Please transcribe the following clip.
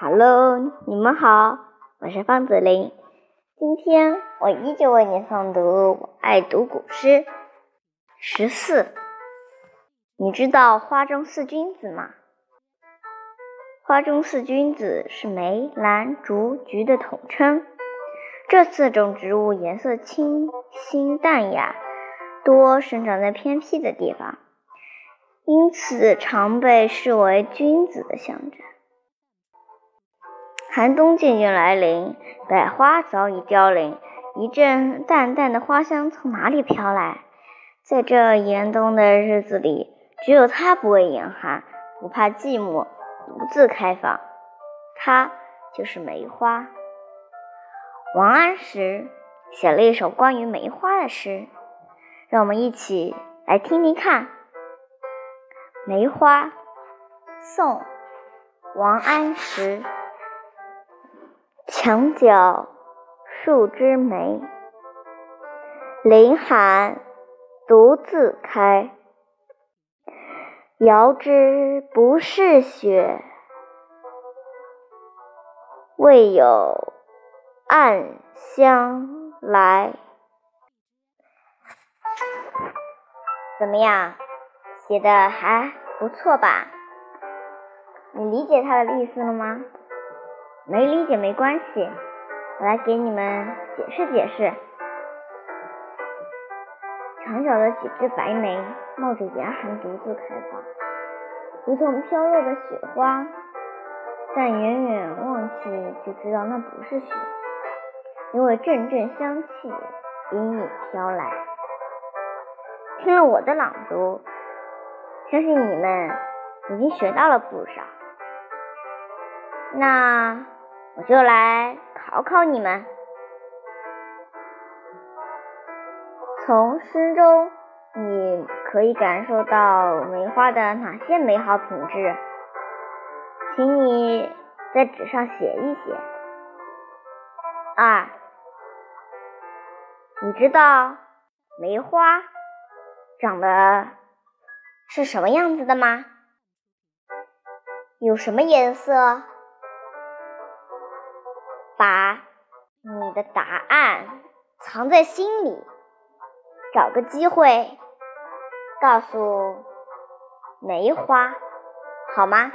Hello，你们好，我是方子林。今天我依旧为你诵读我爱读古诗十四。你知道花中四君子吗？花中四君子是梅、兰、竹、菊的统称。这四种植物颜色清新淡雅，多生长在偏僻的地方，因此常被视为君子的象征。寒冬渐渐来临，百花早已凋零，一阵淡淡的花香从哪里飘来？在这严冬的日子里，只有它不畏严寒，不怕寂寞。独自开放，它就是梅花。王安石写了一首关于梅花的诗，让我们一起来听听看。《梅花》宋·王安石。墙角数枝梅，凌寒独自开。遥知不是雪，为有暗香来。怎么样，写的还不错吧？你理解他的意思了吗？没理解没关系，我来给你们解释解释。墙角的几枝白梅，冒着严寒独自开放，如同飘落的雪花，但远远望去就知道那不是雪，因为阵阵香气隐隐飘来。听了我的朗读，相信你们已经学到了不少。那我就来考考你们。从诗中，你可以感受到梅花的哪些美好品质？请你在纸上写一写。二，你知道梅花长得是什么样子的吗？有什么颜色？把你的答案藏在心里。找个机会告诉梅花，好吗？